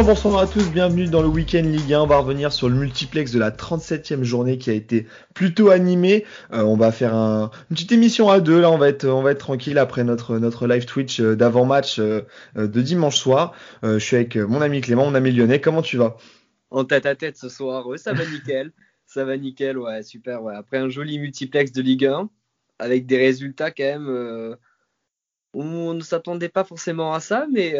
Bonjour, bonsoir à tous, bienvenue dans le Week-end Ligue 1. On va revenir sur le multiplex de la 37e journée qui a été plutôt animée. Euh, on va faire un, une petite émission à deux. Là, on va être, on va être tranquille après notre, notre live Twitch euh, d'avant-match euh, de dimanche soir. je suis avec mon ami Clément, mon ami Lyonnais. Comment tu vas? En tête à tête ce soir, ça va nickel. ça va nickel, ouais, super. Ouais. Après un joli multiplex de Ligue 1 avec des résultats quand même. On ne s'attendait pas forcément à ça, mais,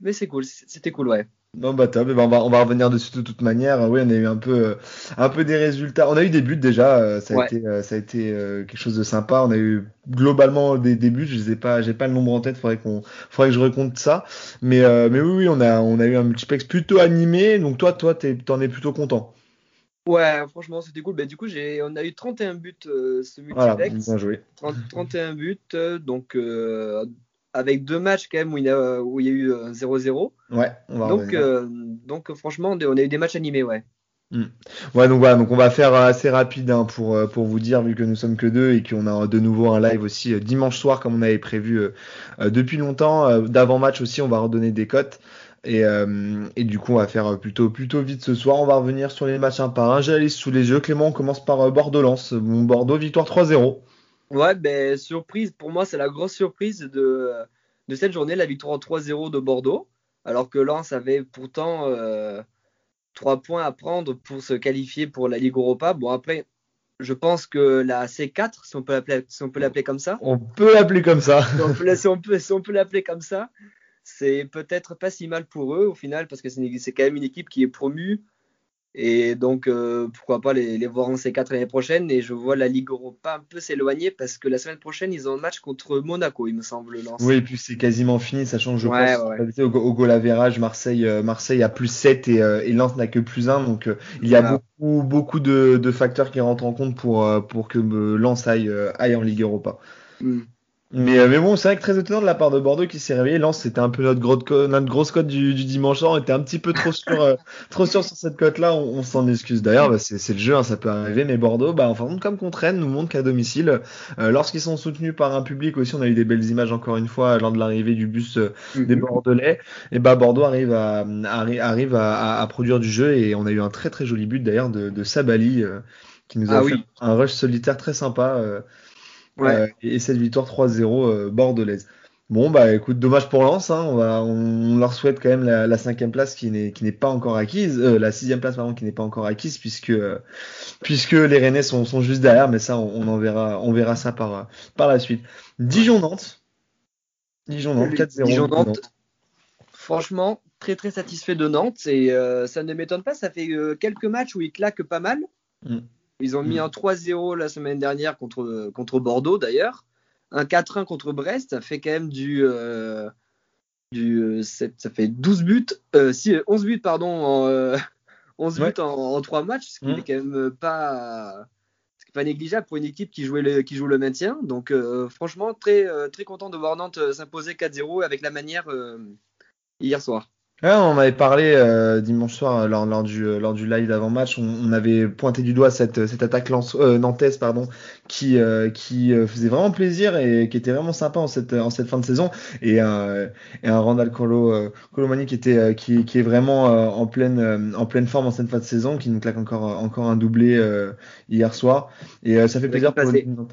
mais c'est cool. C'était cool, ouais. Non bah top, eh ben, on, va, on va revenir dessus de toute manière. Oui, on a eu un peu, euh, un peu des résultats. On a eu des buts déjà, euh, ça, a été, euh, ça a été quelque chose de sympa. On a eu globalement des, des buts, je sais pas, j'ai pas le nombre en tête, faudrait qu'on, faudrait que je recompte ça. Mais, mais oui, oui, on a, on a eu un multiplex plutôt animé. Donc toi, toi, t'en es plutôt content. Ouais, franchement, c'était cool. Bah, du coup, j'ai, on a eu 31 buts ce multiplex. Voilà, bien joué. 31 buts, donc avec deux matchs quand même où il y a, où il y a eu 0-0. Euh, ouais, on va donc, euh, donc franchement, on a eu des matchs animés, ouais. Hmm. Ouais, donc voilà, donc on va faire assez rapide hein, pour, euh, pour vous dire, vu que nous sommes que deux et qu'on a de nouveau un live aussi dimanche soir, comme on avait prévu depuis longtemps. D'avant-match aussi, on va redonner des cotes. Et, et, du coup, on va faire plutôt, plutôt vite ce soir. On va revenir sur les matchs un par un. J'ai sous les yeux. Clément, on commence par Bordeaux-Lens. Bon, Bordeaux, victoire 3-0. Ouais, ben surprise, pour moi, c'est la grosse surprise de, de cette journée, la victoire 3-0 de Bordeaux, alors que Lens avait pourtant euh, 3 points à prendre pour se qualifier pour la Ligue Europa. Bon, après, je pense que la C4, si on peut l'appeler, si on peut l'appeler comme ça. On peut l'appeler comme ça. si on peut, si on peut l'appeler comme ça, c'est peut-être pas si mal pour eux au final, parce que c'est quand même une équipe qui est promue et donc, euh, pourquoi pas les, voir en C4 l'année prochaine. Et je vois la Ligue Europa un peu s'éloigner parce que la semaine prochaine, ils ont un match contre Monaco, il me semble. Oui, et puis c'est quasiment fini, ça change, je pense. Au, au goal average, Marseille, euh, Marseille a plus 7 et, euh, et Lens n'a que plus 1. Donc, il y a beaucoup, beaucoup de, facteurs qui rentrent en compte pour, pour que Lens aille, aille en Ligue Europa. Hmm. Mais, euh, mais bon, c'est vrai que très étonnant de la part de Bordeaux qui s'est réveillé. Lens, c'était un peu notre, grosse, notre grosse cote du, du dimanche On était un petit peu trop sûr, euh, trop sûr sur cette cote-là. On, s'en excuse d'ailleurs. Bah, c'est le jeu, hein, ça peut arriver. Mais Bordeaux, bah, enfin, comme qu'on traîne, nous montre qu'à domicile, euh, lorsqu'ils sont soutenus par un public aussi, on a eu des belles images encore une fois lors de l'arrivée du bus des mhm. Bordelais. Et bah, Bordeaux arrive à, arrive à, à, produire du jeu et on a eu un très très joli but d'ailleurs de, de Sabali qui nous a ah fait un rush solitaire très sympa. Euh, et cette victoire 3-0 euh, bordelaise. Bon bah écoute, dommage pour Lens. Hein, on, va, on, leur souhaite quand même la, la cinquième place qui n'est qui n'est pas encore acquise, euh, la sixième place pardon qui n'est pas encore acquise puisque puisque les Rennais sont, sont juste derrière. Mais ça on, en verra on verra ça par par la suite. Dijon Nantes. Dijon Nantes 4-0. Dijon Nantes. Franchement très très satisfait de Nantes et ça ne m'étonne pas. Ça fait quelques matchs où ils claquent pas mal. Mm. Ils ont mis mm. un 3-0 la semaine dernière contre, contre Bordeaux d'ailleurs. Un 4-1 contre Brest, ça fait quand même du. Euh, du euh, ça fait 12 buts, euh, 11 buts pardon, en, 11 buts en, 3 matchs, ce qui n'est mm. quand même pas, pas négligeable pour une équipe qui, jouait le, qui joue le maintien. Donc franchement, très, très content de voir Nantes s'imposer 4-0 avec la manière hier soir on avait parlé euh, dimanche soir euh, lors, lors, du, euh, lors du live d'avant-match, on, avait pointé du doigt cette, cette attaque lance, nantaise pardon, qui, qui faisait vraiment plaisir et qui était vraiment sympa en cette, en cette fin de saison. Et, un, et un Randall Colo, Colomani qui, était, qui, qui est vraiment en, pleine, en pleine forme en cette fin de saison, qui nous claque encore, encore un doublé hier soir. Et ça fait plaisir pour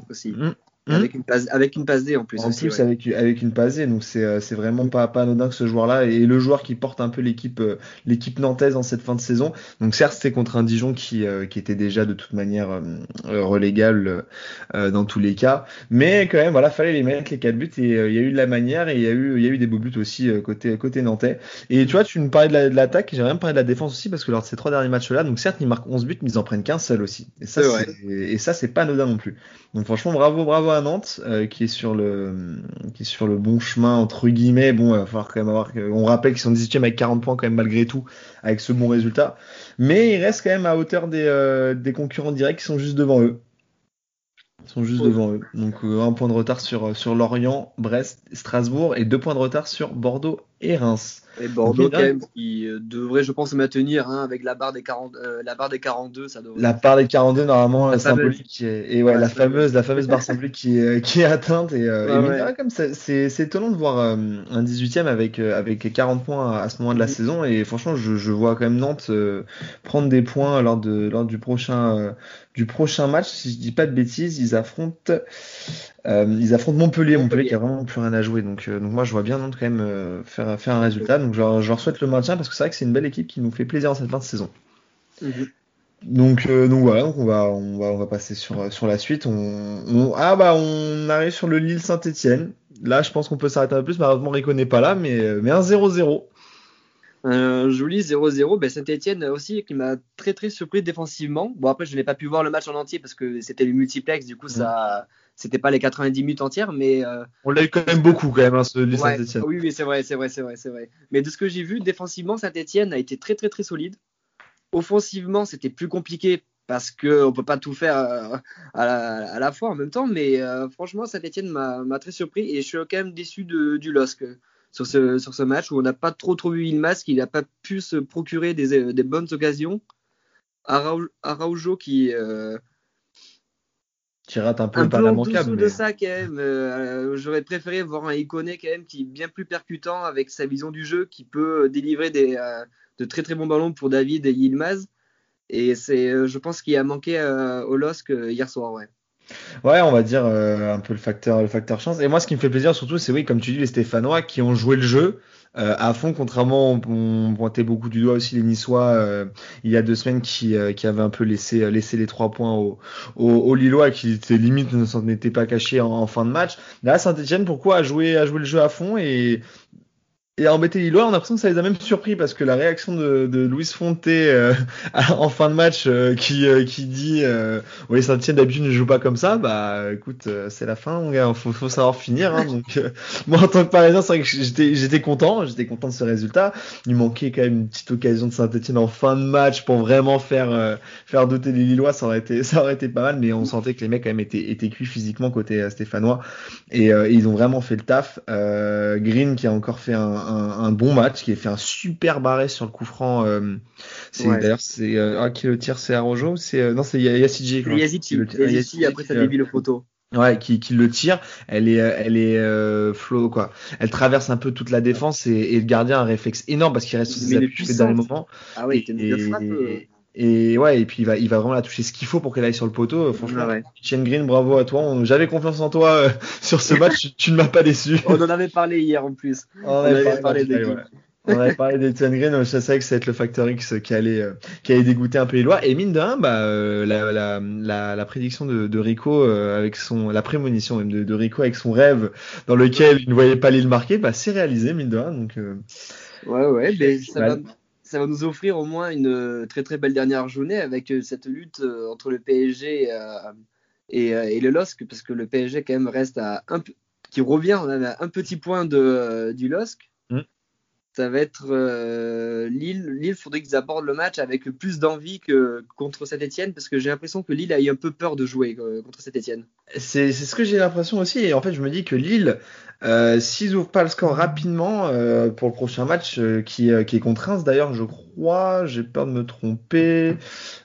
aussi. Mmh. Hmm avec, une passe, avec une passe D en plus. En plus, avec, avec une passe D, donc c'est, euh, vraiment pas, pas anodin que ce joueur-là et le joueur qui porte un peu l'équipe, euh, l'équipe nantaise en cette fin de saison. Donc certes, c'était contre un Dijon qui, euh, qui était déjà de toute manière relégable dans tous les cas, mais quand même, voilà, fallait les mettre les quatre buts et il y a eu de la manière et il y a eu, il y a eu des beaux buts aussi côté, côté nantais. Et tu vois, tu me parlais de, l'attaque, j'ai rien parlé de la défense aussi parce que lors de ces trois derniers matchs-là, donc certes, ils marquent 11 buts, mais ils en prennent qu'un seul aussi. Et ça, c'est, et ça, c'est pas anodin non plus. Donc franchement, bravo, bravo à Nantes, euh, qui est sur le qui est sur le bon chemin entre guillemets. Bon, il va falloir quand même avoir. On rappelle qu'ils sont 18e avec 40 points quand même malgré tout, avec ce bon résultat. Mais ils restent quand même à hauteur des, euh, des concurrents directs qui sont juste devant eux. Ils sont juste devant eux. Donc euh, un point de retard sur sur Lorient, Brest, Strasbourg et deux points de retard sur Bordeaux et Reims. Et Bordeaux, quand même, qui euh, devrait, je pense, se maintenir hein, avec la barre, des 40, euh, la barre des 42. Ça devrait... La barre des 42, normalement, la symbolique. Et, ouais, la, fameuse, la fameuse barre symbolique qui, est, qui est atteinte. Et, euh, comme c'est, étonnant de voir un 18ème avec, avec 40 points à, ce moment de la saison. Et franchement, je, je, vois quand même Nantes prendre des points lors, de, lors du, prochain, du prochain match. Si je dis pas de bêtises, ils affrontent, ils affrontent Montpellier. Montpellier qui a vraiment plus rien à jouer. Donc, donc moi, je vois bien Nantes quand même faire, faire un résultat. Donc je, leur souhaite le maintien parce que c'est vrai que c'est une belle équipe qui nous fait plaisir en cette fin de saison. Mhm. Donc, euh, donc voilà, on va, on va, on va passer sur, sur la suite. On, ah bah on arrive sur le Lille Saint-Etienne. Là, je pense qu'on peut s'arrêter un peu plus. Malheureusement, Rico n'est pas là, mais, mais un 0-0. Un joli 0-0. Ben, Saint-Etienne aussi qui m'a très très surpris défensivement. Bon après, je n'ai pas pu voir le match en entier parce que c'était le multiplex. Du coup, ça, c'était pas les 90 minutes entières, mais. Euh, on l'a eu quand même beaucoup, quand même, hein, ce Saint-Etienne. Oui, oui, c'est vrai, c'est vrai, c'est vrai, c'est vrai. Mais de ce que j'ai vu, défensivement, Saint-Etienne a été très, très, très solide. Offensivement, c'était plus compliqué parce qu'on ne peut pas tout faire euh, à la, fois en même temps, mais euh, franchement, Saint-Etienne m'a très surpris et je suis quand même déçu de, du LOSC sur ce, sur ce match où on n'a pas trop, trop vu Ilmas, qu'il n'a pas pu se procurer des, des bonnes occasions. Araujo qui qui rate un peu un peu en dessous de ça quand même. Euh, j'aurais préféré voir un Iconé quand même qui est bien plus percutant avec sa vision du jeu, qui peut délivrer des, euh, de très très bons ballons pour David et Yilmaz. Et c'est, euh, je pense qu'il a manqué au LOSC hier soir, ouais. Ouais, on va dire un peu le facteur, le facteur chance. Et moi, ce qui me fait plaisir surtout, c'est oui, comme tu dis, les Stéphanois qui ont joué le jeu. Euh, à fond, contrairement, on, pointait beaucoup du doigt aussi les Niçois euh, il y a deux semaines qui, euh, qui avaient un peu laissé, laissé les trois points aux au, au Lillois qui étaient limite ne s'en étaient pas cachés en, en, fin de match. Là, Saint-Etienne, pourquoi a joué, a joué le jeu à fond et et embêter Lillois, on a l'impression que ça les a même surpris parce que la réaction de, de Louis Fonté euh, en fin de match euh, qui, euh, qui dit euh, oui Saint-Etienne d'habitude ne joue pas comme ça, bah écoute c'est la fin, mon gars, faut, faut savoir finir. Hein, donc moi en tant que Parisien, c'est vrai que j'étais j'étais content, j'étais content de ce résultat. Il manquait quand même une petite occasion de Saint-Etienne en fin de match pour vraiment faire faire douter les Lillois, ça aurait été ça aurait été pas mal, mais on sentait que les mecs quand même étaient étaient cuits physiquement côté stéphanois et, ils ont vraiment fait le taf. Green qui a encore fait un un, bon match, qui a fait un super arrêt sur le coup franc. Euh, c'est d'ailleurs c'est euh, ah, qui le tire, c'est Arojo c'est euh, non c'est Yassiji. Yassiji. après ça dévie le photo. Ouais, qui, qui le tire, elle est, elle est euh, flow quoi. Elle traverse un peu toute la défense et, et le gardien a un réflexe énorme parce qu'il reste sur ses appuis dans les moments. Ah oui, et, et ouais, et puis il va, il va vraiment la toucher ce qu'il faut pour qu'elle aille sur le poteau. Franchement, ouais. Green, bravo à toi. J'avais confiance en toi euh, sur ce match. tu, ne m'as pas déçu. On en avait parlé hier en plus. On, avait parlé, de On avait parlé d'Etienne Green. Je savais que ça va être le facteur X qui allait, euh, qui allait dégoûter un peu les lois. Et mine de rien, bah, euh, la, la, la, la, prédiction de, de Rico avec son, la prémonition même de, de, Rico avec son rêve dans lequel il ne voyait pas l'île marquée, bah, c'est réalisé mine de rien. Donc, ouais, ouais, mais ça va ça va nous offrir au moins une euh, très très belle dernière journée avec euh, cette lutte euh, entre le PSG et, le LOSC, parce que le PSG quand même reste à un qui revient un petit point de, du LOSC. Ça va être Lille. Lille, faudrait qu'ils abordent le match avec plus d'envie que contre Saint-Etienne, parce que j'ai l'impression que Lille a eu un peu peur de jouer contre Saint-Etienne. C'est ce que j'ai l'impression aussi, et en fait je me dis que Lille, euh, S'ils ouvrent pas le score rapidement euh, pour le prochain match euh, qui, euh, qui, est contre Reims, d'ailleurs, je crois, j'ai peur de me tromper.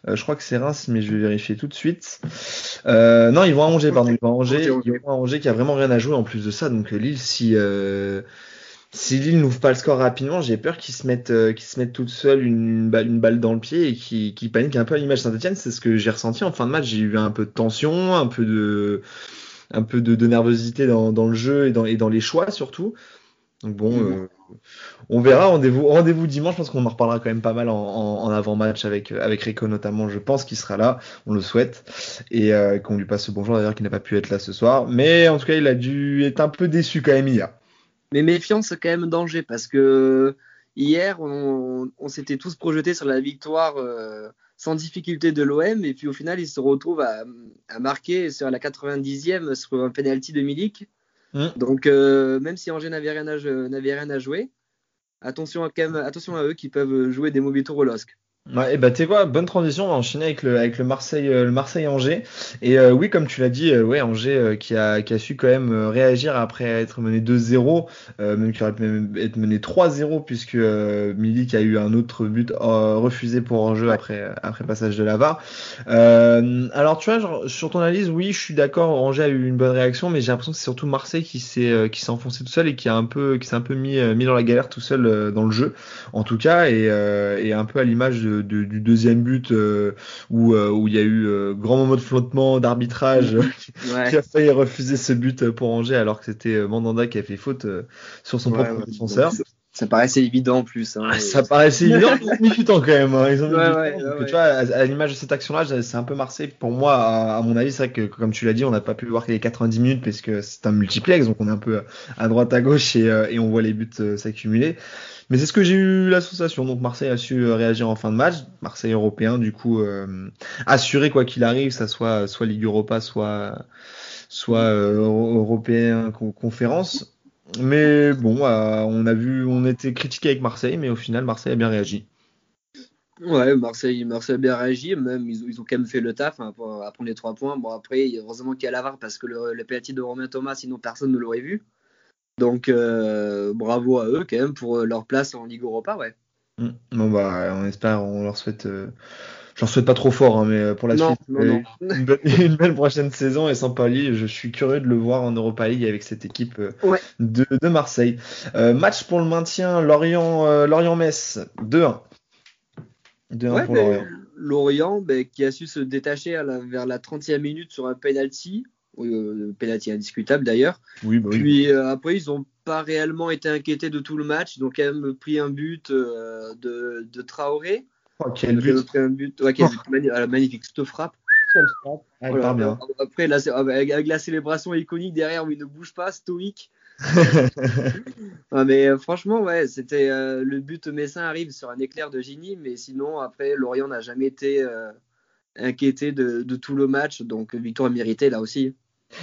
je crois que c'est Reims, mais je vais vérifier tout de suite. non, ils vont à Angers, pardon. Ils vont à Angers, ils vont à Angers qui a vraiment rien à jouer en plus de ça. Donc Lille, si si Lille n'ouvre pas le score rapidement, j'ai peur qu'ils se mettent qu'ils se mettent toute seule une, balle, une balle dans le pied et qu'ils qu paniquent un peu à l'image Saint-Etienne. C'est ce que j'ai ressenti en fin de match. J'ai eu un peu de tension, un peu de un peu de, nervosité dans, le jeu et dans, et dans les choix surtout. Donc bon, mhm. euh, on verra. Rendez-vous, rendez-vous dimanche. Je pense qu'on en reparlera quand même pas mal en, avant-match avec avec Rico notamment. Je pense qu'il sera là. On le souhaite et euh, qu'on lui passe ce bonjour d'ailleurs qui n'a pas pu être là ce soir. Mais en tout cas, il a dû être un peu déçu quand même hier. Mais méfiance, c'est quand même danger parce que hier, on, s'était tous projetés sur la victoire. Euh, sans difficulté de l'OM. Et puis au final, il se retrouve à, marquer sur la 90e sur un penalty de Milik. Mmh. Donc euh, même si Angers n'avait rien, à, rien à jouer, attention à, attention à eux qui peuvent jouer des mauvais tours au LOSC. Ouais, et bah tu quoi, bonne transition, on va enchaîner avec le avec le Marseille euh, le Marseille Angers et euh, oui comme tu l'as dit, euh, ouais Angers qui a qui a su quand même réagir après être mené 2-0, même qui aurait pu être mené 3-0 puisque Milik a eu un autre but refusé pour enjeu après après passage de la VAR. alors tu vois genre, sur ton analyse, oui je suis d'accord, Angers a eu une bonne réaction, mais j'ai l'impression que c'est surtout Marseille qui s'est qui s'est enfoncé tout seul et qui a un peu qui s'est un peu mis mis dans la galère tout seul dans le jeu en tout cas et, et un peu à l'image de du deuxième but euh, où, euh, où il y a eu euh, grand moment de flottement d'arbitrage qui a failli refuser ce but pour Angers alors que c'était Mandanda qui a fait faute sur son propre défenseur. Ça paraissait évident en plus. Hein, ah, ça paraissait évident, ils ont mis du temps quand même. Hein. Ils ont tu vois, à, l'image de cette action-là, c'est un peu Marseille. Pour moi, à, mon avis, c'est vrai que comme tu l'as dit, on n'a pas pu voir les 90 minutes parce que c'est un multiplex, donc on est un peu à droite, à gauche et, et on voit les buts s'accumuler. Mais c'est ce que j'ai eu l'association. Donc Marseille a su euh, réagir en fin de match. Marseille européen, du coup, euh, assuré quoi qu'il arrive, ça soit soit Ligue Europa, soit soit euh, européen conférence. Mais bon, on a vu, on était critiqué avec Marseille, mais au final, Marseille a bien réagi. Ouais, Marseille, Marseille a bien réagi, même ils, ils ont quand même fait le taf hein, pour, prendre les trois points. Bon après, heureusement qu'il y a l'avare parce que le, le penalty de Romain Thomas, sinon personne ne l'aurait vu. Donc euh, bravo à eux quand même pour leur place en Ligue Europa, ouais. Mm. Bon bah on espère, on leur souhaite. Euh, je leur souhaite pas trop fort, hein, mais pour la suite, Une, belle, prochaine saison et sans palier, je suis curieux de le voir en Europa League avec cette équipe de, de, Marseille. match pour le maintien, Lorient, Lorient-Metz, 2-1. 2-1 pour Lorient. Lorient ben, qui a su se détacher vers la 30e minute sur un penalty oui, euh, penalty indiscutable d'ailleurs. Oui, bah Puis euh, après, ils n'ont pas réellement été inquiétés de tout le match. Ils ont quand même pris un but euh, de, de, Traoré. Oh, quel but. Un but, ouais, quel but oh. magnifique, cette frappe. Ah, voilà. bien. Après, là, avec la célébration iconique derrière où il ne bouge pas, stoïque. mais euh, franchement, ouais, c'était euh, le but Messin arrive sur un éclair de génie, mais sinon, après, Lorient n'a jamais été euh, inquiété de, de, tout le match, donc victoire méritée là aussi.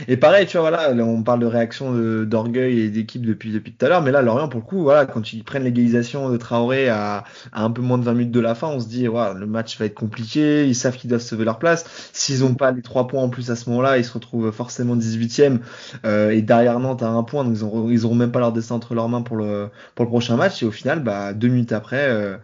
Et pareil, tu vois, voilà, on parle de réaction d'orgueil et d'équipe depuis, depuis tout à l'heure, mais là, Lorient, pour le coup, voilà, quand ils prennent l'égalisation de Traoré à, un peu moins de 20 minutes de la fin, on se dit, voilà, le match va être compliqué, ils savent qu'ils doivent sauver leur place. S'ils n'ont pas les trois points en plus à ce moment-là, ils se retrouvent forcément 18e, euh, et derrière Nantes à un point, donc ils auront, ils auront même pas leur destin entre leurs mains pour le, pour le prochain match, et au final, bah, deux minutes après, euh,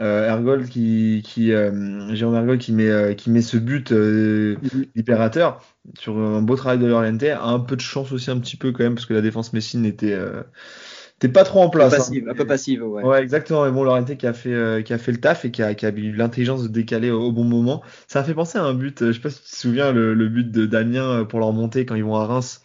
euh, Ergol qui, qui euh, Jérôme Ergol qui met, euh, qui met ce but euh, mhm. libérateur sur un beau travail de Loriente, a un peu de chance aussi un petit peu quand même parce que la défense Messine était pas trop en place. Un peu passive, hein. un peu passive ouais. Ouais, exactement. Et bon, Loriente qui a fait, qui a fait le taf et qui a, qui a eu l'intelligence de décaler au, bon moment. Ça a fait penser à un but, je sais pas si tu te souviens, le, le but de Damien pour leur montée quand ils vont à Reims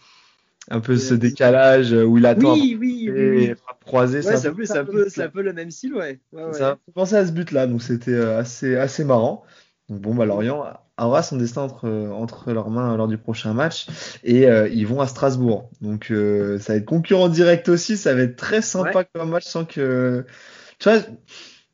un peu ce décalage où il attend oui, oui, oui, croiser. Ouais, c'est un, peu, un, peu, un peu le même style, ouais. ouais, Ça ouais. penser à ce but-là, donc c'était euh, assez, assez marrant. Donc bon, bah, Lorient aura son destin entre, entre leurs mains lors du prochain match et euh, ils vont à Strasbourg. Donc euh, ça va être concurrent direct aussi, ça va être très sympa comme match sans que... Tu vois,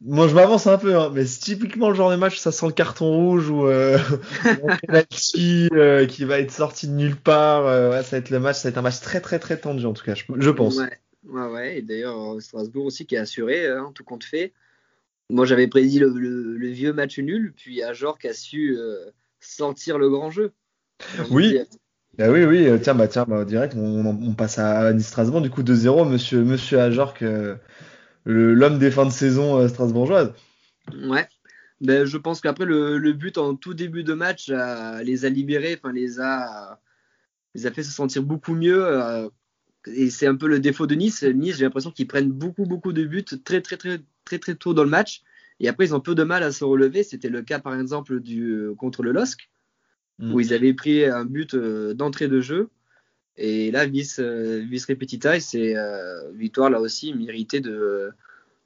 moi, je m'avance un peu, hein, mais c'est typiquement le genre de match où ça sent le carton rouge ou euh, euh, qui va être sorti de nulle part. Euh, ça va être le match, ça va être un match très très très tendu en tout cas, je, pense. Ouais, ouais, ouais. Et d'ailleurs Strasbourg aussi qui est assuré, hein, tout compte fait. Moi, j'avais prédit le, le, vieux match nul, puis Ajor qui a su euh, sentir le grand jeu. Oui. Bah oui, oui, tiens, bah tiens, bah, direct, on, on passe à Nice Strasbourg, du coup 2-0, monsieur, monsieur Ajorc l'homme des fins de saison euh, strasbourgeoise. Ouais. Ben, je pense qu'après le, but en tout début de match les a libérés, enfin les a, les a fait se sentir beaucoup mieux. Euh, et c'est un peu le défaut de Nice. Nice, j'ai l'impression qu'ils prennent beaucoup beaucoup de buts très très très très très tôt dans le match. Et après ils ont peu de mal à se relever. C'était le cas par exemple du contre le LOSC mm. où ils avaient pris un but euh, d'entrée de jeu. Et là, vice, euh, vice repetita, c'est euh, victoire là aussi méritée de,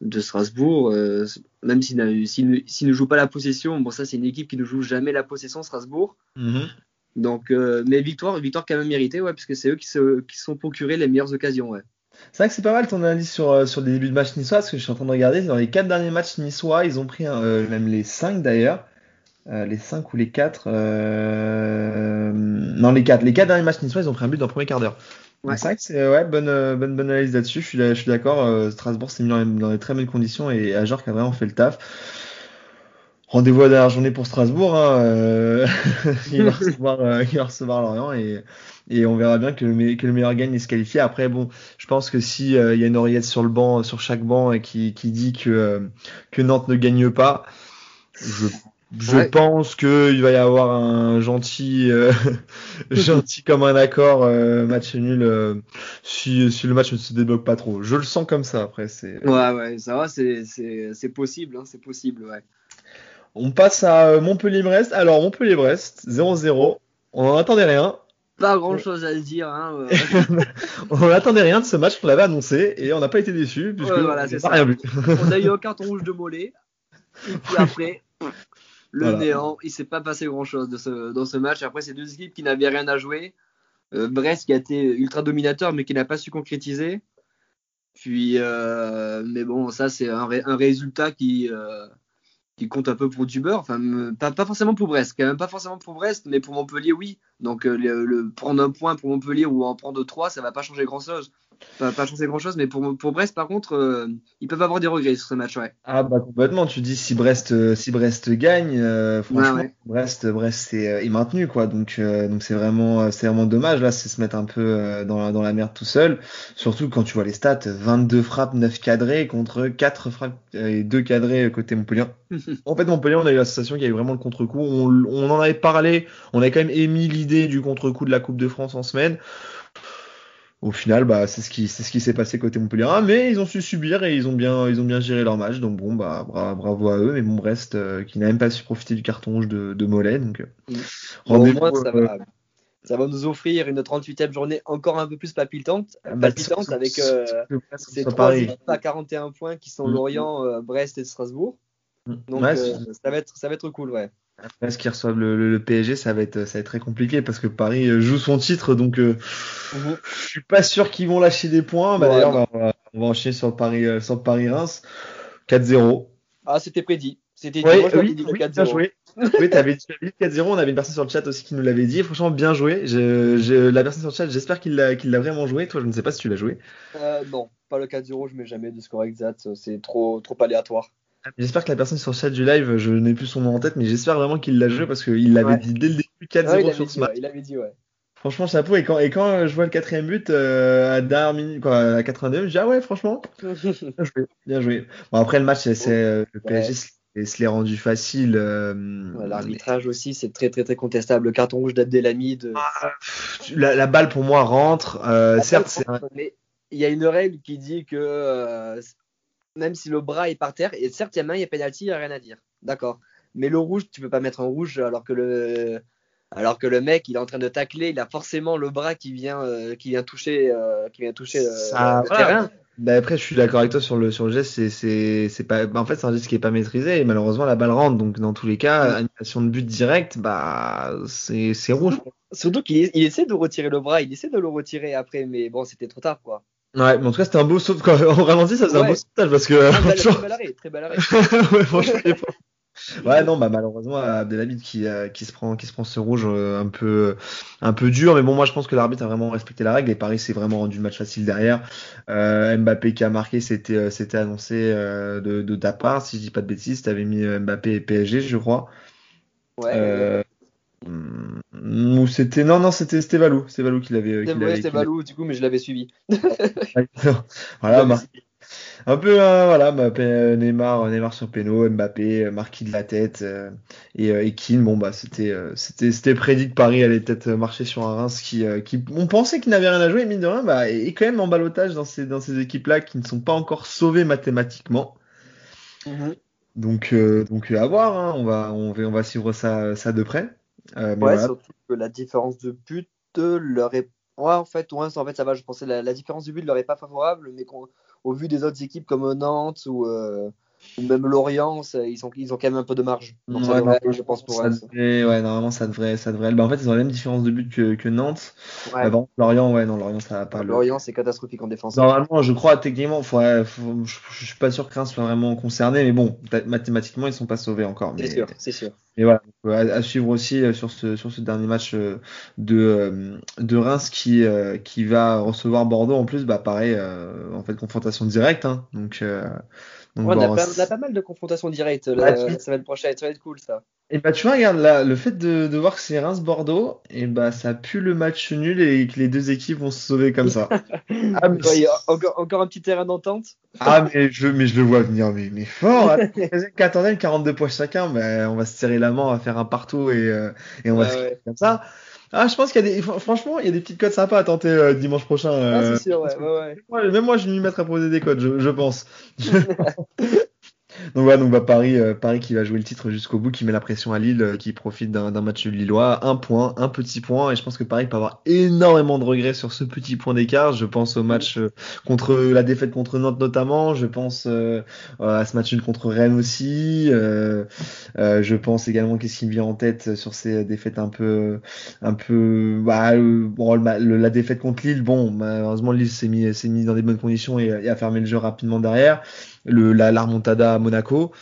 de Strasbourg. Euh, même s'ils si, ne jouent pas la possession, bon, ça, c'est une équipe qui ne joue jamais la possession, Strasbourg. Mm-hmm. Donc, mais victoire, victoire quand même méritée, ouais, parce que c'est eux qui se qui sont procurés les meilleures occasions, ouais. C'est vrai que c'est pas mal ton analyse sur, sur les débuts de match niçois, parce que je suis en train de regarder, dans les quatre derniers matchs niçois, ils ont pris, même les cinq d'ailleurs, euh, les 5 ou les 4 euh... non les 4 les 4 derniers matchs niçois ils ont pris un but dans le premier quart d'heure ouais. c'est vrai que c'est ouais, bonne, euh, bonne, bonne analyse là-dessus je suis, je suis d'accord euh, Strasbourg s'est mis dans, dans, des très bonnes conditions et Ajor qui a vraiment fait le taf Rendez-vous à la dernière journée pour Strasbourg. Hein, euh, il, va recevoir, il, va recevoir, Lorient et, et on verra bien que le, que le meilleur gagne et se qualifier. Après, bon, je pense que si il y a une oreillette sur le banc, sur chaque banc, et qui, qui dit que, que Nantes ne gagne pas, je je pense qu'il va y avoir un gentil, euh, gentil comme un accord euh, match nul euh, si, si le match ne se débloque pas trop. Je le sens comme ça après. C'est. Ouais ouais ça va c'est c'est possible hein, c'est possible ouais. On passe à Montpellier-Brest. Alors Montpellier-Brest 0-0. On n'en attendait rien. Pas grand chose à dire. Hein, on n'attendait rien de ce match qu'on l'avait annoncé et on n'a pas été déçus puisque voilà, on rien vu. on a eu un carton rouge de mollet. Et puis après, le néant. Il s'est pas passé grand chose de ce, dans ce match. Après, c'est deux équipes qui n'avaient rien à jouer. Euh, Brest qui a été ultra dominateur mais qui n'a pas su concrétiser. Puis, euh, mais bon, ça c'est un, un, résultat qui, euh, qui compte un peu pour du beurre. Enfin, pas, pas, forcément pour Brest, quand même pas forcément pour Brest, mais pour Montpellier, oui. Donc, le, prendre un point pour Montpellier ou en prendre trois, ça va pas changer grand chose pas, pas changer grand chose, mais pour, pour Brest, par contre, euh, ils peuvent avoir des regrets sur ce match, ouais. Ah, bah, complètement. Tu dis si Brest, euh, si Brest gagne, euh, franchement, Brest, Brest est, maintenu, quoi. Donc, donc c'est vraiment, c'est vraiment dommage, là, c'est se mettre un peu dans, la, dans la merde tout seul. Surtout quand tu vois les stats, 22 frappes, 9 cadrés contre 4 frappes et 2 cadrés côté Montpellier. en fait, Montpellier, on a eu la sensation qu'il y avait vraiment le contre-coup. On, on en avait parlé, on a quand même émis l'idée du contre-coup de la Coupe de France en semaine au final, bah, c'est ce qui, c'est ce qui s'est passé côté Montpellier. Mais ils ont su subir et ils ont bien, ils ont bien géré leur match. Donc bon, bah, bravo à eux. Mais bon, Brest, euh, qui n'a même pas su profiter du carton rouge de, de Mollet. Donc, euh, mm. ça, va, euh, ça va nous offrir une 38e journée encore un peu plus palpitante, ah, bah, palpitante avec ces trois équipes à 41 points qui sont mm. Lorient, Brest et Strasbourg. Mm. Donc ça va être, ça va être cool, ouais. Après, ce qu'ils reçoivent le, PSG, ça va être, ça va être très compliqué parce que Paris euh, joue son titre, donc euh, mhm. je suis pas sûr qu'ils vont lâcher des points. Bah, D'ailleurs, on, va, enchaîner sur le Paris, euh, sur Paris Reims, 4-0. Ah, c'était prédit. C'était oui, oui, dit oui, 4-0. joué. oui, t'avais dit 4-0. On avait une personne sur le chat aussi qui nous l'avait dit. Franchement, bien joué. Je, la personne sur le chat, j'espère qu'il l'a, qu'il l'a vraiment joué. Toi, je ne sais pas si tu l'as joué. Euh, non, pas le 4-0. Je mets jamais de score exact. C'est trop, trop aléatoire. J'espère que la personne sur le chat du live, je n'ai plus son nom en tête, mais j'espère vraiment qu'il l'a joué parce qu'il l'avait dit dès le début 4-0 sur ce match. il avait dit, ouais. Franchement, chapeau. Et quand, et quand je vois le quatrième but euh, à dernière minute, quoi, à 82, je dis ah ouais, franchement, bien joué, bien joué. Bon après le match, c'est euh, le PSG se l'est rendu facile. Euh, l'arbitrage aussi, c'est très très très contestable. Le carton rouge d'Abdelhamid. Ah, la, la, balle pour moi rentre. certes, c'est. Il y a une règle qui dit que même si le bras est par terre, et certes, il y a main, il y a penalty, il n'y a rien à dire. D'accord. Mais le rouge, tu peux pas mettre en rouge alors que le, alors que le mec, il est en train de tacler, il a forcément le bras qui vient, euh, qui vient toucher, euh, qui vient toucher euh, le terrain. Bah après, je suis d'accord avec toi sur le sur le geste. C'est c'est c'est pas. Bah en fait, c'est un geste qui est pas maîtrisé et malheureusement la balle rentre. Donc dans tous les cas, animation de but direct, bah c'est c'est rouge. Surtout qu'il il essaie de retirer le bras, il essaie de le retirer après, mais bon, c'était trop tard quoi. Ouais, mais en tout cas, c'était un beau saut. Quand on ralentit, ça faisait un beau sautage parce que. Très bel arrêt, très bel arrêt. ouais, franchement, Ouais, non, bah malheureusement, Abdelhamid qui, euh, qui se prend, qui se prend ce rouge euh, un peu, un peu dur. Mais bon, moi, je pense que l'arbitre a vraiment respecté la règle et Paris s'est vraiment rendu le match facile derrière. Euh, Mbappé qui a marqué, c'était, euh, c'était annoncé de, de ta part, si je dis pas de bêtises. T'avais mis Mbappé et PSG, je crois. Ouais. Ou c'était non non c'était c'était Valou, c'est Valou qui l'avait. c'était Valou du coup mais je l'avais suivi. voilà, un peu euh, voilà euh, Neymar Neymar sur Peno, Mbappé euh, Marquis de la tête et, et Keane bon bah c'était c'était c'était prédit que Paris allait peut-être marcher sur un Reims qui qui on pensait qu'il n'avait rien à jouer mine de rien bah est quand même en balotage dans ces dans ces équipes là qui ne sont pas encore sauvées mathématiquement. Mm-hmm. Donc donc à voir hein. on va on va on va suivre ça ça de près. Euh, ouais, surtout que la différence de but leur est. Ouais, en fait, ouais, en fait, ça va. Je pensais la, la différence de but leur est pas favorable, mais au vu des autres équipes comme Nantes ou, euh, même Lorient, ils, sont, ils ont quand même un peu de marge. Donc ça devrait, je pense pour ça ouais, normalement ça devrait, ça devrait. Bah, en fait, ils ont la même différence de but que, que Nantes. Ouais. Lorient, ouais, non, Lorient, ça pas. Lorient, c'est catastrophique en défense. Normalement, je crois techniquement, faut, faut, je, je, suis pas sûr que Reims soit vraiment concerné, mais bon, mathématiquement, ils sont pas sauvés encore. C'est sûr, c'est sûr. Et voilà, à, suivre aussi euh, sur ce sur ce dernier match euh, de euh, de Reims qui qui va recevoir Bordeaux en plus, bah pareil, en fait confrontation directe, hein, donc on, a pas, mal de confrontations directes la, semaine prochaine, ça va être cool ça. Et bah tu vois, regarde là, le fait de, de voir que c'est Reims-Bordeaux, et bah ça pue le match nul et que les deux équipes vont se sauver comme ça. ah, mais encore, encore, un petit terrain d'entente. ah mais je, mais je le vois venir, mais, mais fort. Quatorzième, 42 points chacun, bah, on va se serrer la main, on va faire un partout et, euh, et on va se faire comme ça. Ah, je pense qu'il y a des, franchement, il y a des petites codes sympas à tenter euh, dimanche prochain. Ah, c'est euh. sûr, ouais, ouais, ouais. Même moi, je vais m'y mettre à poser des codes, je, je pense. Donc voilà, donc bah, Paris, euh, Paris qui va jouer le titre jusqu'au bout, qui met la pression à Lille, euh, qui profite d'un match lillois, un point, un petit point, et je pense que Paris peut avoir énormément de regrets sur ce petit point d'écart. Je pense au match euh, contre la défaite contre Nantes notamment, je pense à ce match contre Rennes aussi, je pense également qu'est-ce qui me vient en tête sur ces défaites un peu, un peu, bah, bon, la défaite contre Lille, bon, malheureusement Lille s'est mis, s'est mis dans des bonnes conditions et, et a fermé le jeu rapidement derrière le, la, la remontada à Monaco.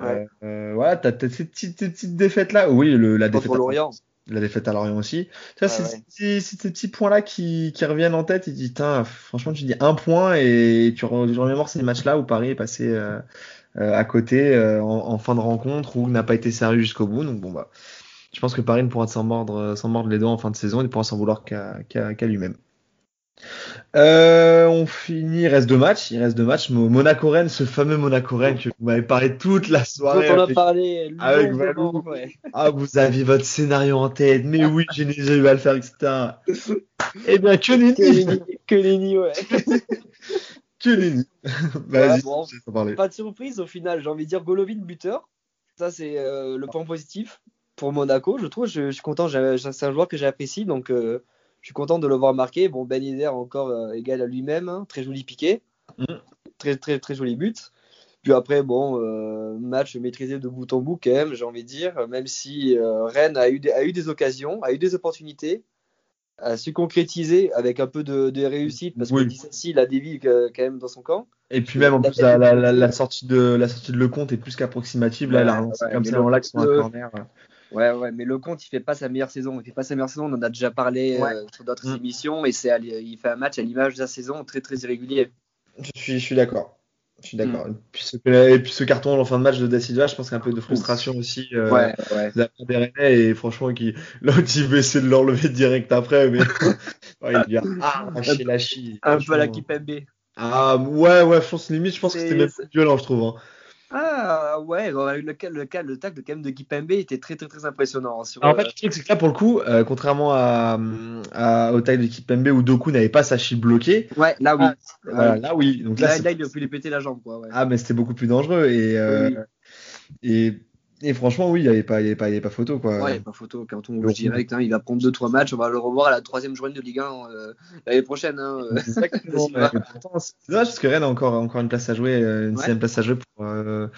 Ouais. Euh, voilà, t'as as ces petites, défaites là. Oui, le, la défaite. À, Lorient. La défaite à Lorient aussi. Ça, c'est ces petits points-là qui, qui reviennent en tête. Et tu dis, franchement, tu dis un point et tu, remémores ces matchs-là où Paris est passé euh, euh, à côté euh, en, en, fin de rencontre ou n'a pas été sérieux jusqu'au bout. Donc bon bah, je pense que Paris ne pourra s'en mordre, s'en mordre les doigts en fin de saison. Il pourra s'en vouloir qu'à qu lui-même. Euh, on finit, il reste deux matchs, il reste deux matchs. Monaco-Rennes, ce fameux Monaco-Rennes que vous m'avez parlé toute la soirée. on a parlé avec Valou. Ah, vous aviez votre scénario en tête, mais oui, j'ai déjà eu à le faire, etc. Eh bien, que nenni. Que nenni, ouais. que nenni. Vas-y, Pas de surprise au final, j'ai envie de dire Golovin buteur. Ça, c'est euh, le point positif pour Monaco, je trouve. Je, suis content, c'est un joueur que j'apprécie, donc. Euh, je suis content de le voir marquer. Bon, Ben Yedder encore euh, égal à lui-même, hein. très joli piqué, mm. très très très joli but. Puis après, bon, euh, match maîtrisé de bout en bout quand même, j'ai envie de dire, même si euh, Rennes a eu, des, a eu des occasions, a eu des opportunités, a su concrétiser avec un peu de, de réussite, parce que Dissassi l'a dévié quand même dans son camp. Et puis même en plus la, la, la, sortie de la sortie de Lecomte est plus qu'approximative. Là, elle a relancé comme ça dans l'axe sur un corner. Ouais, ouais, mais le compte, il fait pas sa meilleure saison. Il fait pas sa meilleure saison. On en a déjà parlé euh, sur d'autres mm. émissions, et c'est, il fait un match à l'image de sa saison très très irrégulier. Je suis, je suis d'accord. Je suis d'accord. Mm. Et, puis ce carton en fin de match de Da Silva, je pense qu'il y a un peu de frustration aussi euh, ouais, ouais. de la Rennais et franchement qui l'autre il veut essayer de l'enlever direct après, mais il vient ah, la chie. Un peu à la Kipembe. Ah ouais ouais, je pense limite, je pense que c'était même plus violent, je trouve. Hein. Ah ouais, le, le, le, le tacle de quand même de Kipembe était très très très impressionnant. Hein, sur, en fait, le truc c'est que là pour le coup, euh, contrairement à, à, au tacle de Kipembe où Doku n'avait pas sa chip bloquée. Ouais, là oui. Ah, là oui. Donc là, là, il a pu lui péter la jambe quoi. Ouais. Ah mais c'était beaucoup plus dangereux et euh, et et franchement, oui, il n'y avait, pas, y avait, pas, y avait pas photo. Quoi. Ouais, il n'y avait pas photo. Quand on direct, hein, il va prendre 2-3 matchs. On va le revoir à la troisième journée de Ligue 1 euh, l'année prochaine. Hein, euh. c'est dommage parce que Rennes a encore, encore une place à jouer, euh, une sixième place à jouer pour, euh,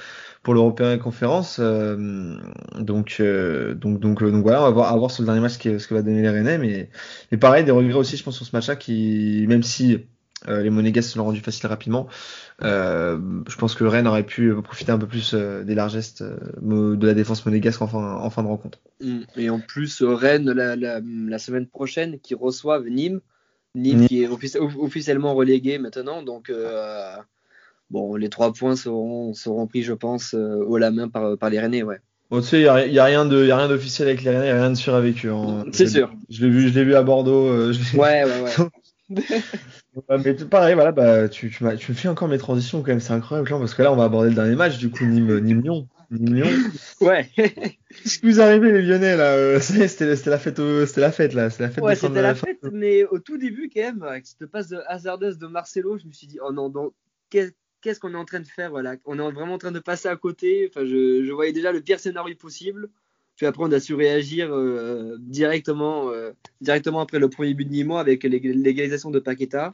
pour l'Européen Conférence. Euh, donc, donc, donc, donc voilà, on va voir, à voir sur le dernier match ce que, ce que va donner les Rennais. Mais, mais pareil, des regrets aussi, je pense, sur ce match-là, qui, même si euh, les Monégas se l'ont rendu facile rapidement. Euh, je pense que Rennes aurait pu profiter un peu plus euh, des largesses de la défense monégasque en fin, en fin de rencontre. Mm. Et en plus, Rennes, la, la, la semaine prochaine, qui reçoivent Nîmes. Nîmes, qui est officiellement relégué maintenant. Donc, bon, les trois points seront, seront pris, je pense, haut la main par, par les Rennais. Ouais. Bon, tu sais, il n'y a, y a, rien d'officiel avec les Rennais, il n'y a rien de sûr avec eux. Hein. C'est sûr. Je l'ai vu, je vu à Bordeaux. ouais, ouais, ouais. mais pareil, voilà, bah, tu, tu, tu me fais encore mes transitions quand même, c'est incroyable, parce que là, on va aborder le dernier match, du coup, Nîmes, Nîmes Lyon. Nîmes Lyon. ouais. Qu'est-ce que vous arrivez, les Lyonnais, là euh, C'était la fête, c'était la fête, là. La fête ouais, c'était la fête, mais au tout début, quand même, avec cette passe de hasardeuse de Marcelo, je me suis dit, oh non, donc, qu'est-ce qu'on est en train de faire voilà On est vraiment en train de passer à côté. Enfin, je, je voyais déjà le pire scénario possible. Puis après, on a su réagir euh, directement, euh, directement après le premier but de Nîmes avec l'égalisation de Paqueta.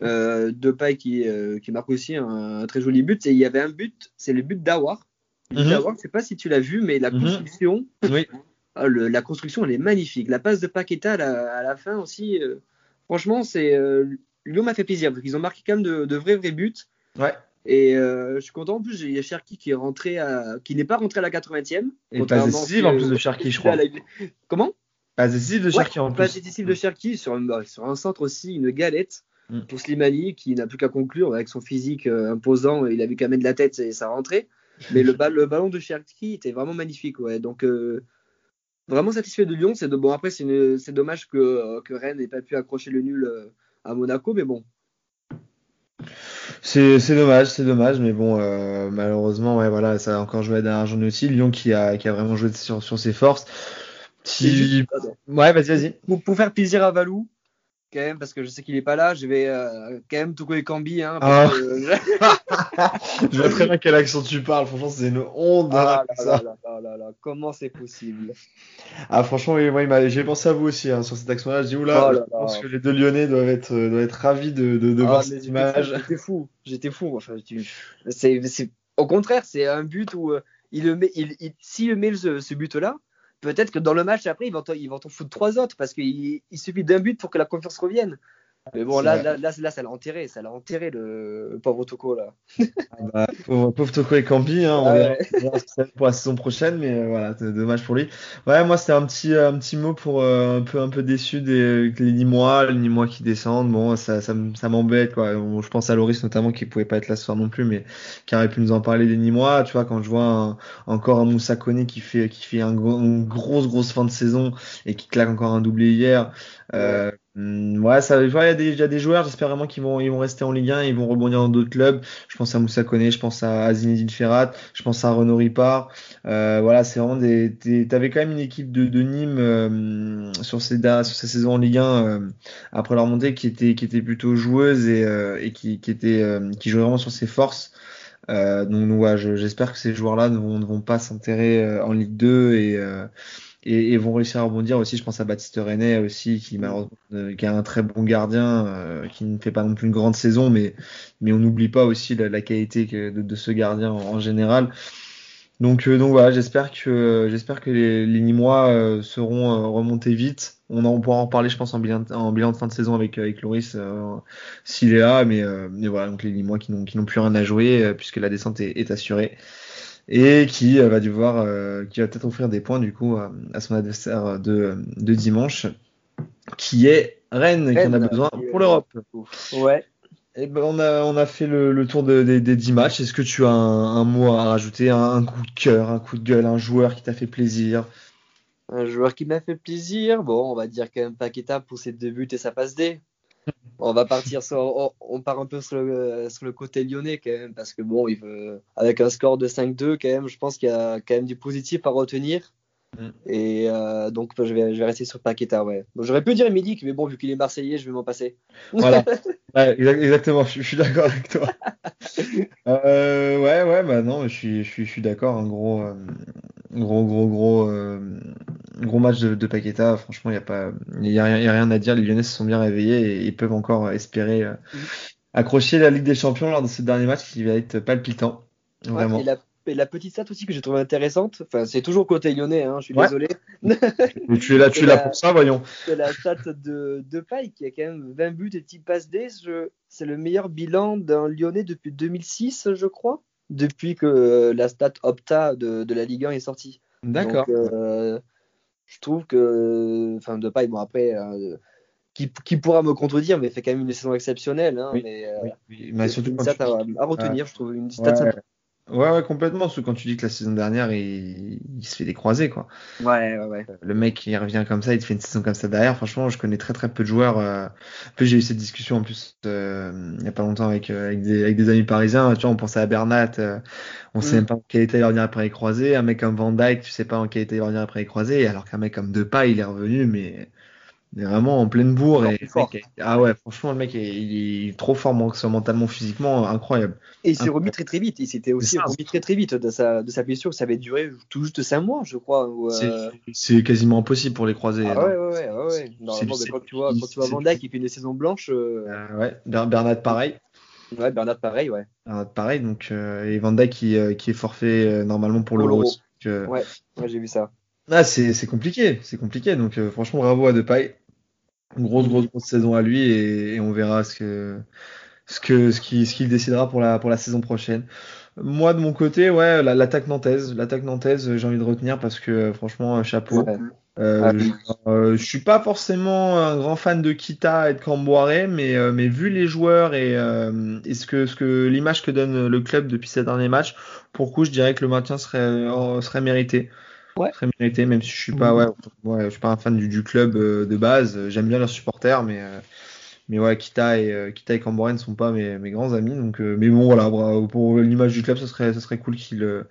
Euh, Depay qui, euh, qui marque aussi un, très joli but. Et il y avait un but, c'est le but d'Awar. Mm -hmm. je ne sais pas si tu l'as vu, mais la mhm. construction, oui. Ah, le, la construction, elle est magnifique. La passe de Paqueta à la, à la fin aussi, euh, franchement, c'est Lyon m'a fait plaisir parce qu'ils ont marqué quand même de, de vrais vrais buts. Ouais. Et euh, je suis content. En plus, il y a Cherki qui est rentré à, qui n'est pas rentré à la 80e. Et pas décisif en plus de Cherki, je crois. La... Comment? Pas décisif de Cherki ouais, en plus. Pas décisif de Cherki sur, un, sur un centre aussi, une galette. mm. pour Slimani, qui n'a plus qu'à conclure avec son physique imposant. Il avait qu'à mettre de la tête et ça rentrait. Mais le, le ballon de Cherki était vraiment magnifique. Ouais. Donc, vraiment satisfait de Lyon. C'est de, bon, après, c'est dommage que, que Rennes n'ait pas pu accrocher le nul à Monaco, mais bon, c'est dommage, c'est dommage, mais bon, euh, malheureusement, ouais, voilà, ça a encore joué à dernière journée aussi. Lyon qui a, qui a vraiment joué sur, sur ses forces. Si... Ouais, vas-y, vas-y. Pour, pour, faire plaisir à Valou, quand même, parce que je sais qu'il est pas là, je vais euh, quand même Toko et Cambi. Hein, ah. je vois très bien quel accent tu parles, franchement, c'est une honte. Ah là, là, là, comment c'est possible? Ah, franchement, oui, moi, j'ai pensé à vous aussi hein, sur cet accent-là. Je dis, oula, oh je pense que les deux Lyonnais doivent être, doivent être ravis de, de, de ah, voir cette image. J'étais fou, j'étais fou. Enfin, c'est, au contraire, c'est un but où euh, il le met, il, il, s'il met ce, ce but-là, peut-être que dans le match après, ils vont t'en foutre trois autres parce qu'il suffit d'un but pour que la confiance revienne. Mais bon, là, là, là, là, ça l'a enterré, ça l'a enterré le, pauvre Toko là. Ah bah, pauvre, Toko et Cambi, hein, on verra pour la saison prochaine, mais euh, voilà, c'est dommage pour lui. Ouais, moi c'était un petit, un petit mot pour euh, un peu, un peu déçu des les Nîmois, les Nîmois qui descendent. Bon, ça, ça, ça m'embête quoi. je pense à Loris notamment qui pouvait pas être là ce soir non plus, mais qui aurait pu nous en parler des Nîmois. Tu vois, quand je vois encore un Moussa Kone qui fait, qui fait un une grosse, grosse fin de saison et qui claque encore un doublé hier. Euh, ouais, ça, il y a déjà des joueurs, j'espère vraiment qu'ils vont, ils vont rester en Ligue 1, ils vont rebondir dans d'autres clubs. Je pense à Moussa Kone, je pense à Zinedine Ferrat, je pense à Renaud Ripard. Euh, voilà, c'est vraiment des, t'avais quand même une équipe de, de Nîmes euh, sur ces sur ces saisons en Ligue 1 euh, après leur montée qui était qui était plutôt joueuse et, euh, et qui, qui était qui jouait vraiment sur ses forces. donc, ouais, j'espère que ces joueurs-là ne vont, ne vont pas s'enterrer en Ligue 2 et et, vont réussir à rebondir aussi. Je pense à Baptiste René aussi, qui malheureusement euh, qui a un très bon gardien, euh, qui ne fait pas non plus une grande saison, mais mais on n'oublie pas aussi la, qualité de, ce gardien en, général. Donc euh, donc voilà, j'espère que j'espère que les, les Nîmois seront remontés vite. On, en, pourra en parler, je pense, en bilan, en bilan de fin de saison avec avec Loris s'il est là, mais, mais voilà, donc les Nîmois qui n'ont qui n'ont plus rien à jouer puisque la descente est, est assurée et qui euh, va devoir, euh, qui va peut-être offrir des points du coup à, son adversaire de, de, dimanche, qui est Rennes, qui en a besoin pour l'Europe. Ouais. Et eh ben on a on a fait le, le tour des de, 10 matchs. Est-ce que tu as un, un mot à rajouter, un, un, coup de cœur, un coup de gueule, un joueur qui t'a fait plaisir? Un joueur qui m'a fait plaisir? Bon, on va dire quand même Paqueta pour ses deux buts et sa passe D on va partir sur, on, part un peu sur le, sur le, côté lyonnais quand même parce que bon, il veut, avec un score de 5-2 quand même, je pense qu'il y a quand même du positif à retenir. Mm. Et euh, donc je vais, je vais rester sur Paqueta, ouais. J'aurais pu dire Milik, mais bon, vu qu'il est marseillais, je vais m'en passer. Voilà. exactement, je, suis d'accord avec toi. euh, ouais, ouais, bah non, je suis, je suis, je suis d'accord. Un gros, euh, gros, gros, gros, euh, gros match de, de Paqueta. Franchement, il n'y a pas, il y a, rien, y a rien à dire. Les Lyonnais se sont bien réveillés et ils peuvent encore espérer euh, mm. accrocher la Ligue des Champions lors de ce dernier match qui va être palpitant. Vraiment. et, la, la, petite stat aussi que j'ai trouvé intéressante, enfin c'est toujours côté lyonnais, hein, je suis désolé. tu es là, tu es là pour ça, voyons. C'est la stat de, de Paille qui a quand même 20 buts et 10 passes D. C'est le meilleur bilan d'un lyonnais depuis 2006, je crois depuis que la stat Opta de, de la Ligue 1 est sortie. D'accord. Euh, je trouve que, enfin, de paille, bon après, euh, qui, qui, pourra me contredire, mais fait quand même une saison exceptionnelle. Hein, mais, euh, mais surtout une stat à, retenir, je trouve une stat Ouais, ouais, complètement. Parce que quand tu dis que la saison dernière, il, il se fait des croisés, quoi. Ouais, ouais, ouais. Le mec, il revient comme ça, il te fait une saison comme ça derrière. Franchement, je connais très très peu de joueurs. Euh... Puis j'ai eu cette discussion en plus euh, il y a pas longtemps avec, euh, avec, des, avec des amis parisiens. Tu vois, on pensait à Bernat. Euh, on sait mm. même pas en quel état il revenir après les croisés. Un mec comme Van Dyke, tu sais pas en quel état il revenir après les croisés. Alors qu'un mec comme Depay, il est revenu, mais il est vraiment en pleine bourre. Et ah ouais, franchement, le mec, est, il est trop fort mentalement, physiquement, incroyable. Et il s'est remis très très vite. Il s'était aussi remis très très vite de sa, de sa blessure. Ça avait duré tout juste 5 mois, je crois. Euh, c'est quasiment impossible pour les croiser. Ah ouais, ouais, ouais. ouais. Normalement, quand tu vois, quand tu vois Van Dijk fait une saison blanche. Euh... Euh, ouais, Bernat pareil. Ouais, Bernat pareil, ouais. Bernat pareil, donc, euh, et Van Dijk qui, euh, qui est forfait normalement pour, pour l'Euro. Ouais, ouais j'ai vu ça. Ah, c'est compliqué, c'est compliqué. Donc, euh, franchement, bravo à Depay. Une grosse, grosse, grosse saison à lui et, on verra ce que, ce que, ce qu'il, décidera pour la, pour la saison prochaine. Moi, de mon côté, ouais, l'attaque nantaise, l'attaque nantaise, j'ai envie de retenir parce que, franchement, chapeau. Euh, ah euh, je suis pas forcément un grand fan de Kita et de Camboire, mais, euh, mais vu les joueurs et, euh, ce que, ce que l'image que donne le club depuis ces derniers matchs, pour coup, je dirais que le maintien serait, serait mérité. Ouais. Serait mérité, même si je suis pas, ouais, ouais je suis pas un fan du, du club de base. J'aime bien leurs supporters, mais mais ouais, Kita et Kita et Camboire ne sont pas mes, mes grands amis. Donc, mais bon, voilà, pour l'image du club, ça serait, ça serait cool qu'ils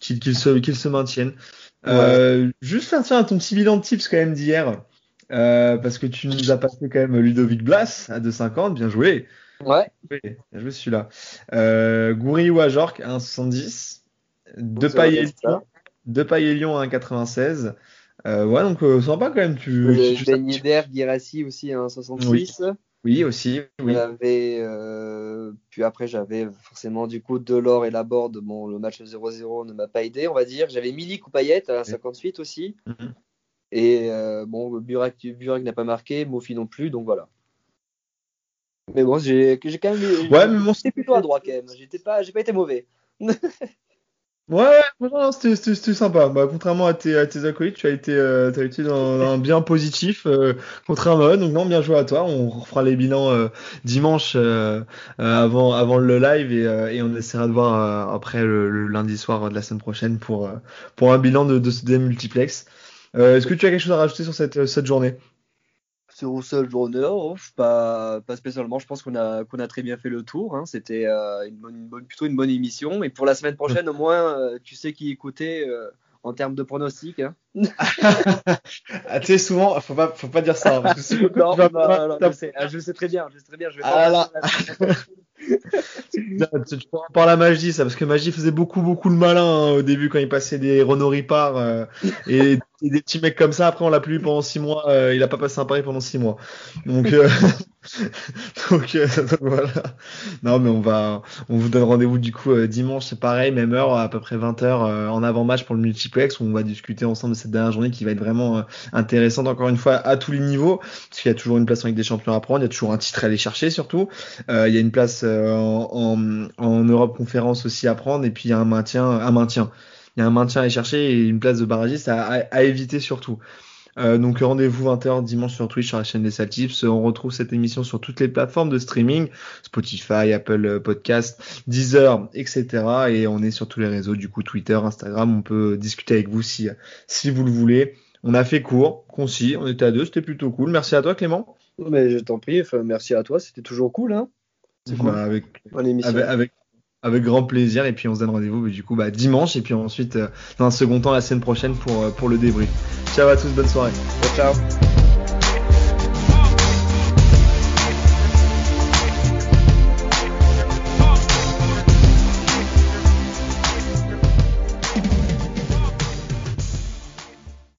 qu'ils se, qu'ils se maintiennent. Euh, juste faire tiens, ton petit bilan de tips quand même d'hier. Euh, parce que tu nous as passé quand même Ludovic Blas à 2,50, bien joué. Ouais. bien joué celui-là. Euh, Goury ou à 1,70. De Paille et Lyon à 1,96. Euh, ouais, donc euh, sympa quand même. Tu, tu, Ben Yedder, Girassi aussi à 1,66. Oui, aussi. Oui. Euh, puis après, j'avais forcément du coup Delors et Laborde. Bon, le match 0-0 ne m'a pas aidé, on va dire. J'avais Milik ou Payet à 58 aussi. Mhm. Et euh, bon, Burak, Burak n'a pas marqué, Mofi non plus, donc voilà. Mais bon, j'ai quand même. Ouais, mais bon, c'était plutôt à droit quand même. J'étais pas, j'ai pas été mauvais. Ouais, ouais c'était sympa. Bah, contrairement à tes, à tes acolytes, tu as été, euh, as été dans, un bien positif, euh, contrairement à eux. Donc non, bien joué à toi. On refera les bilans euh, dimanche euh, avant, avant le live et, et on essaiera de voir après le, lundi soir de la semaine prochaine pour, pour un bilan de, de ce multiplex. Est-ce que tu as quelque chose à rajouter sur cette, cette journée? Sur seul journée, pas, pas spécialement. Je pense qu'on a, qu'on a très bien fait le tour. Hein. C'était euh, une, bonne, plutôt une bonne émission. Et pour la semaine prochaine, au moins, euh, tu sais qui écouter euh, en termes de pronostics. Hein. ah, tu sais, souvent, faut pas, faut pas dire ça. Hein, parce que non, non, non, je, sais, je sais très bien. Je sais très bien je vais ah là. Tu prends par la magie, ça, parce que magie faisait beaucoup, beaucoup le malin hein, au début quand il passait des Renault Ripard euh, et, des petits mecs comme ça. Après, on l'a plus vu pendant six mois. Euh, il a pas passé un pari pendant six mois. Donc, euh, voilà. Non, mais on va, on vous donne rendez-vous du coup dimanche, c'est pareil, même heure, à peu près 20 h en avant-match pour le multiplex où on va discuter ensemble de cette dernière journée qui va être vraiment intéressante encore une fois à tous les niveaux, parce qu'il y a toujours une place avec des champions à prendre, il y a toujours un titre à aller chercher surtout. il y a une place en, en, Europe conférence aussi à prendre et puis il y a un maintien, maintien. Il y a un maintien à aller chercher et une place de barragiste à, à, éviter surtout. Euh, donc rendez-vous 20h dimanche sur Twitch sur la chaîne des Saltips. On retrouve cette émission sur toutes les plateformes de streaming, Spotify, Apple Podcast, Deezer, etc. Et on est sur tous les réseaux, du coup Twitter, Instagram. On peut discuter avec vous si, si vous le voulez. On a fait court, concis, on était à deux, c'était plutôt cool. Merci à toi Clément. Mais je t'en prie, merci à toi, c'était toujours cool. Hein c'est cool. avec, avec, avec, grand plaisir. Et puis on se donne rendez-vous du coup bah, dimanche. Et puis ensuite, euh, dans un second temps, la semaine prochaine pour, euh, pour le débrief. Ciao à tous, bonne soirée. ciao.